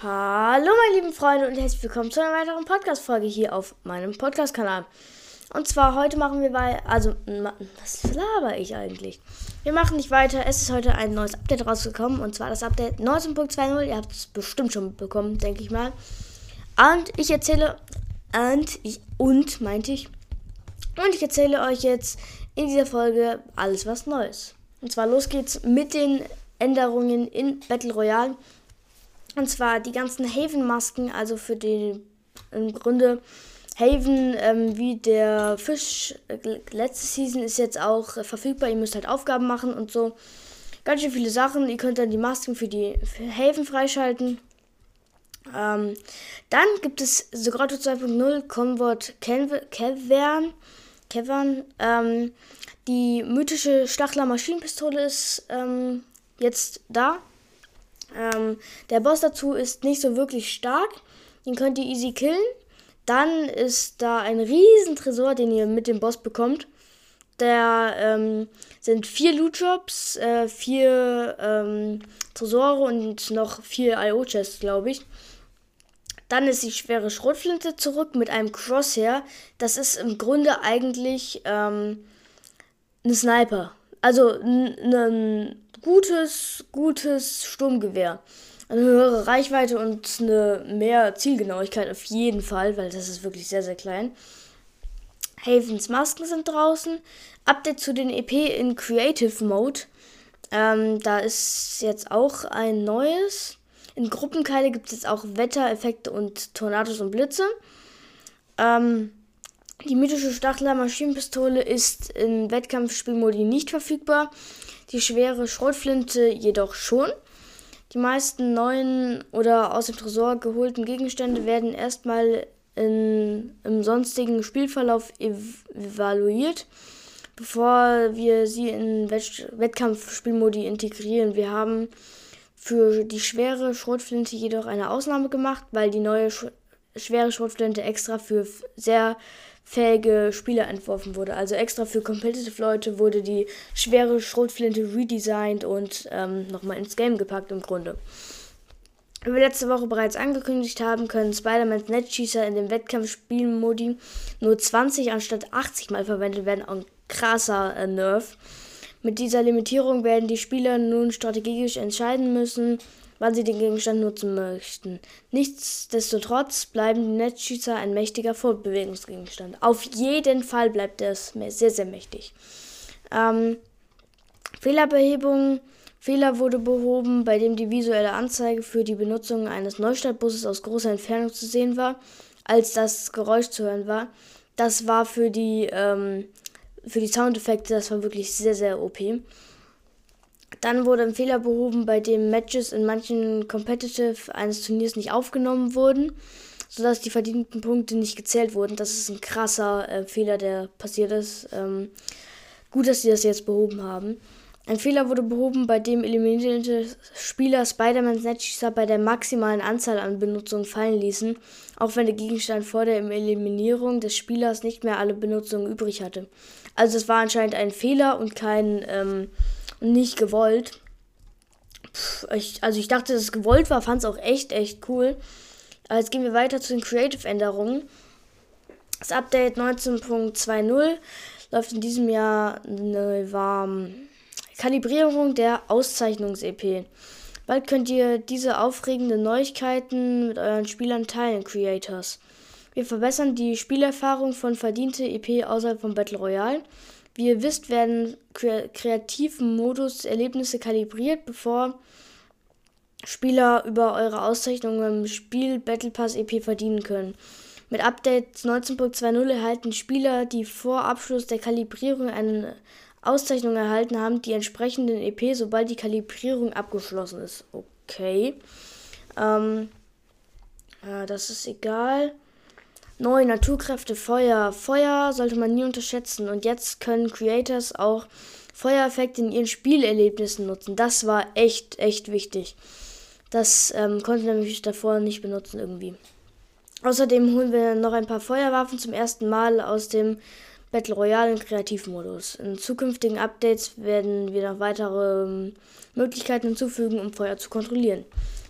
Hallo meine lieben Freunde und herzlich willkommen zu einer weiteren Podcast-Folge hier auf meinem Podcast-Kanal. Und zwar heute machen wir bei, also, was laber ich eigentlich? Wir machen nicht weiter, es ist heute ein neues Update rausgekommen und zwar das Update 19.20. Ihr habt es bestimmt schon mitbekommen, denke ich mal. Und ich erzähle, und ich, und meinte ich, und ich erzähle euch jetzt in dieser Folge alles was Neues. Und zwar los geht's mit den Änderungen in Battle Royale. Und zwar die ganzen Haven-Masken, also für den im Grunde Haven, ähm, wie der Fisch äh, letzte Season ist jetzt auch äh, verfügbar. Ihr müsst halt Aufgaben machen und so. Ganz schön viele Sachen. Ihr könnt dann die Masken für die für Haven freischalten. Ähm, dann gibt es Sogrotto 2.0 Convert Cavern. Cavern. Ähm, die mythische Stachler Maschinenpistole ist ähm, jetzt da. Ähm, der Boss dazu ist nicht so wirklich stark. Den könnt ihr easy killen. Dann ist da ein riesen Tresor, den ihr mit dem Boss bekommt. Da ähm, sind vier Loot Drops, äh, vier ähm, Tresore und noch vier IO-Chests, glaube ich. Dann ist die schwere Schrotflinte zurück mit einem Crosshair. Das ist im Grunde eigentlich ähm, ein Sniper. Also ein gutes, gutes Sturmgewehr. Eine höhere Reichweite und eine mehr Zielgenauigkeit auf jeden Fall, weil das ist wirklich sehr, sehr klein. Havens Masken sind draußen. Update zu den EP in Creative Mode. Ähm, da ist jetzt auch ein neues. In Gruppenkeile gibt es jetzt auch Wettereffekte und Tornados und Blitze. Ähm, die mythische Stachler Maschinenpistole ist in Wettkampfspielmodi nicht verfügbar die schwere Schrotflinte jedoch schon. Die meisten neuen oder aus dem Tresor geholten Gegenstände werden erstmal in, im sonstigen Spielverlauf ev evaluiert, bevor wir sie in Wett Wettkampfspielmodi integrieren. Wir haben für die schwere Schrotflinte jedoch eine Ausnahme gemacht, weil die neue Sch schwere Schrotflinte extra für sehr fähige Spieler entworfen wurde. Also extra für Competitive Leute wurde die schwere Schrotflinte redesigned und ähm, nochmal ins Game gepackt im Grunde. Wie wir letzte Woche bereits angekündigt haben, können Spider-Mans Netschießer in dem Wettkampfspielmodi nur 20 anstatt 80 Mal verwendet werden. Ein krasser äh, Nerf. Mit dieser Limitierung werden die Spieler nun strategisch entscheiden müssen, wann sie den Gegenstand nutzen möchten. Nichtsdestotrotz bleiben die Netzschießer ein mächtiger Fortbewegungsgegenstand. Auf jeden Fall bleibt es sehr, sehr mächtig. Ähm, Fehlerbehebung. Fehler wurde behoben, bei dem die visuelle Anzeige für die Benutzung eines Neustartbusses aus großer Entfernung zu sehen war, als das Geräusch zu hören war. Das war für die, ähm, für die Soundeffekte, das war wirklich sehr, sehr OP. Dann wurde ein Fehler behoben, bei dem Matches in manchen Competitive eines Turniers nicht aufgenommen wurden, sodass die verdienten Punkte nicht gezählt wurden. Das ist ein krasser äh, Fehler, der passiert ist. Ähm, gut, dass sie das jetzt behoben haben. Ein Fehler wurde behoben, bei dem eliminierte Spieler Spider-Mans Netzschießer bei der maximalen Anzahl an Benutzungen fallen ließen, auch wenn der Gegenstand vor der Eliminierung des Spielers nicht mehr alle Benutzungen übrig hatte. Also es war anscheinend ein Fehler und kein ähm, nicht gewollt. Ich, also ich dachte, dass es gewollt war, fand es auch echt, echt cool. Aber jetzt gehen wir weiter zu den Creative-Änderungen. Das Update 19.20 läuft in diesem Jahr eine warme Kalibrierung der Auszeichnungs-EP. Bald könnt ihr diese aufregenden Neuigkeiten mit euren Spielern teilen, Creators. Wir verbessern die Spielerfahrung von verdiente EP außerhalb von Battle Royale wie ihr wisst, werden kreativen Modus Erlebnisse kalibriert, bevor Spieler über eure Auszeichnungen im Spiel Battle Pass EP verdienen können. Mit Update 19.20 erhalten Spieler, die vor Abschluss der Kalibrierung eine Auszeichnung erhalten haben, die entsprechenden EP, sobald die Kalibrierung abgeschlossen ist. Okay. Ähm, äh, das ist egal. Neue Naturkräfte, Feuer. Feuer sollte man nie unterschätzen. Und jetzt können Creators auch Feuereffekte in ihren Spielerlebnissen nutzen. Das war echt, echt wichtig. Das ähm, konnte nämlich davor nicht benutzen irgendwie. Außerdem holen wir noch ein paar Feuerwaffen zum ersten Mal aus dem Battle Royale im Kreativmodus. In zukünftigen Updates werden wir noch weitere ähm, Möglichkeiten hinzufügen, um Feuer zu kontrollieren.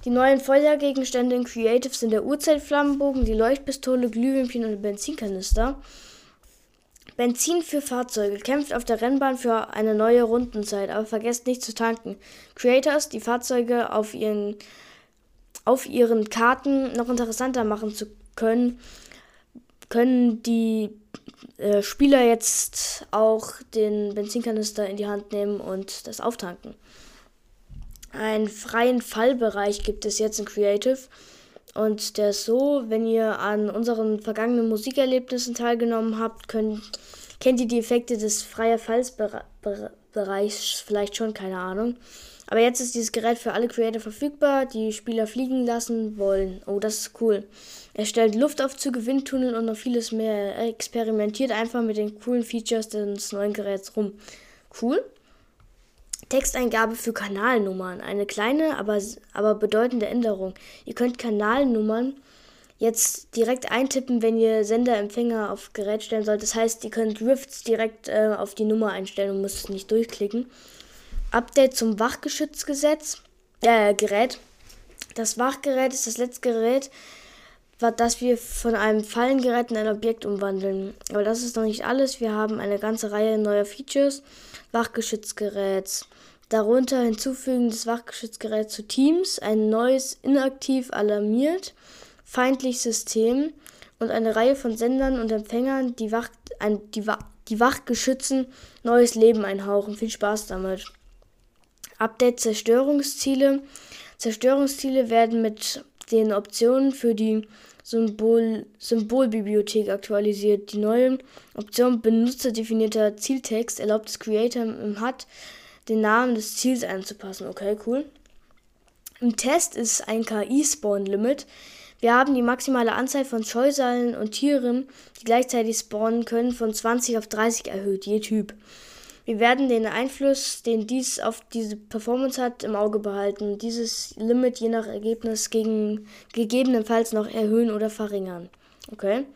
Die neuen Feuergegenstände in Creative sind der Urzeitflammenbogen, die Leuchtpistole, Glühwürmchen und Benzinkanister. Benzin für Fahrzeuge. Kämpft auf der Rennbahn für eine neue Rundenzeit, aber vergesst nicht zu tanken. Creators, die Fahrzeuge auf ihren, auf ihren Karten noch interessanter machen zu können, können die äh, Spieler jetzt auch den Benzinkanister in die Hand nehmen und das auftanken. Einen freien Fallbereich gibt es jetzt in Creative. Und der ist so, wenn ihr an unseren vergangenen Musikerlebnissen teilgenommen habt, könnt, kennt ihr die Effekte des freien Fallsbereichs vielleicht schon, keine Ahnung. Aber jetzt ist dieses Gerät für alle Creator verfügbar, die Spieler fliegen lassen wollen. Oh, das ist cool. Er stellt Luftaufzüge, Windtunnel und noch vieles mehr. Er experimentiert einfach mit den coolen Features des neuen Geräts rum. Cool. Texteingabe für Kanalnummern. Eine kleine, aber, aber bedeutende Änderung. Ihr könnt Kanalnummern jetzt direkt eintippen, wenn ihr Sender-Empfänger auf Gerät stellen sollt. Das heißt, ihr könnt Rifts direkt äh, auf die Nummer einstellen und müsst es nicht durchklicken. Update zum Wachgeschützgesetz. Äh, Gerät. Das Wachgerät ist das letzte Gerät, das wir von einem Fallengerät in ein Objekt umwandeln. Aber das ist noch nicht alles. Wir haben eine ganze Reihe neuer Features. Wachgeschützgeräts. Darunter hinzufügen des Wachgeschützgeräts zu Teams, ein neues inaktiv alarmiert, feindliches System und eine Reihe von Sendern und Empfängern, die, Wach, ein, die, die Wachgeschützen neues Leben einhauchen. Viel Spaß damit. Update Zerstörungsziele. Zerstörungsziele werden mit den Optionen für die Symbol Symbolbibliothek aktualisiert. Die neue Option benutzerdefinierter Zieltext erlaubt es Creator im HUD, den Namen des Ziels anzupassen. Okay, cool. Im Test ist ein KI-Spawn-Limit. Wir haben die maximale Anzahl von Scheusalen und Tieren, die gleichzeitig spawnen können, von 20 auf 30 erhöht, je Typ. Wir werden den Einfluss, den dies auf diese Performance hat, im Auge behalten. Dieses Limit je nach Ergebnis gegen, gegebenenfalls noch erhöhen oder verringern. Okay.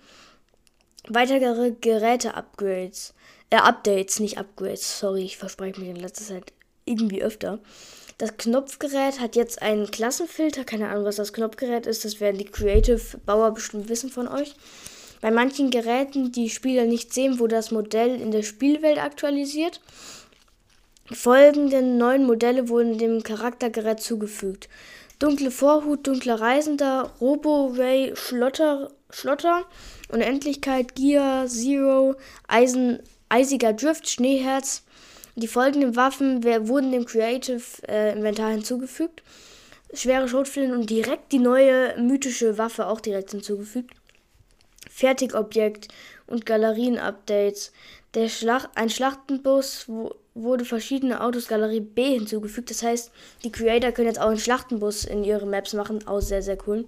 Weitere Geräte-Upgrades. Äh, Updates, nicht Upgrades. Sorry, ich verspreche mich in letzter Zeit irgendwie öfter. Das Knopfgerät hat jetzt einen Klassenfilter. Keine Ahnung, was das Knopfgerät ist. Das werden die Creative-Bauer bestimmt wissen von euch. Bei manchen Geräten, die Spieler nicht sehen, wurde das Modell in der Spielwelt aktualisiert. Folgende neuen Modelle wurden dem Charaktergerät zugefügt. Dunkle Vorhut, dunkler Reisender, Robo-Ray, Schlotter, Schlotter, Unendlichkeit, Gear, Zero, Eisen, eisiger Drift, Schneeherz. Die folgenden Waffen wurden dem Creative äh, Inventar hinzugefügt. Schwere Schrotflinten und direkt die neue mythische Waffe auch direkt hinzugefügt. Fertigobjekt und Galerien-Updates. Schlacht, ein Schlachtenbus wurde verschiedene Autos Galerie B hinzugefügt. Das heißt, die Creator können jetzt auch einen Schlachtenbus in ihre Maps machen. Auch sehr, sehr cool.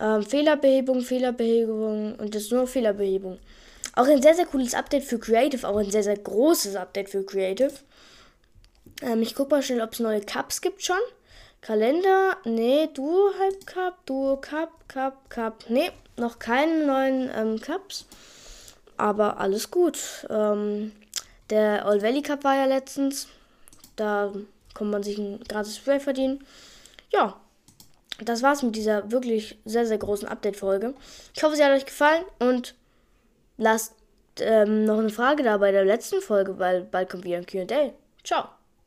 Ähm, Fehlerbehebung, Fehlerbehebung und das ist nur Fehlerbehebung. Auch ein sehr, sehr cooles Update für Creative. Auch ein sehr, sehr großes Update für Creative. Ähm, ich guck mal schnell, ob es neue Cups gibt schon. Kalender, nee, Duo Hype Cup, Duo Cup, Cup, Cup, nee, noch keine neuen ähm, Cups, aber alles gut. Ähm, der Old Valley Cup war ja letztens, da kann man sich ein gratis Spray verdienen. Ja, das war's mit dieser wirklich sehr, sehr großen Update-Folge. Ich hoffe, sie hat euch gefallen und lasst ähm, noch eine Frage da bei der letzten Folge, weil bald kommt wieder ein QA. Ciao.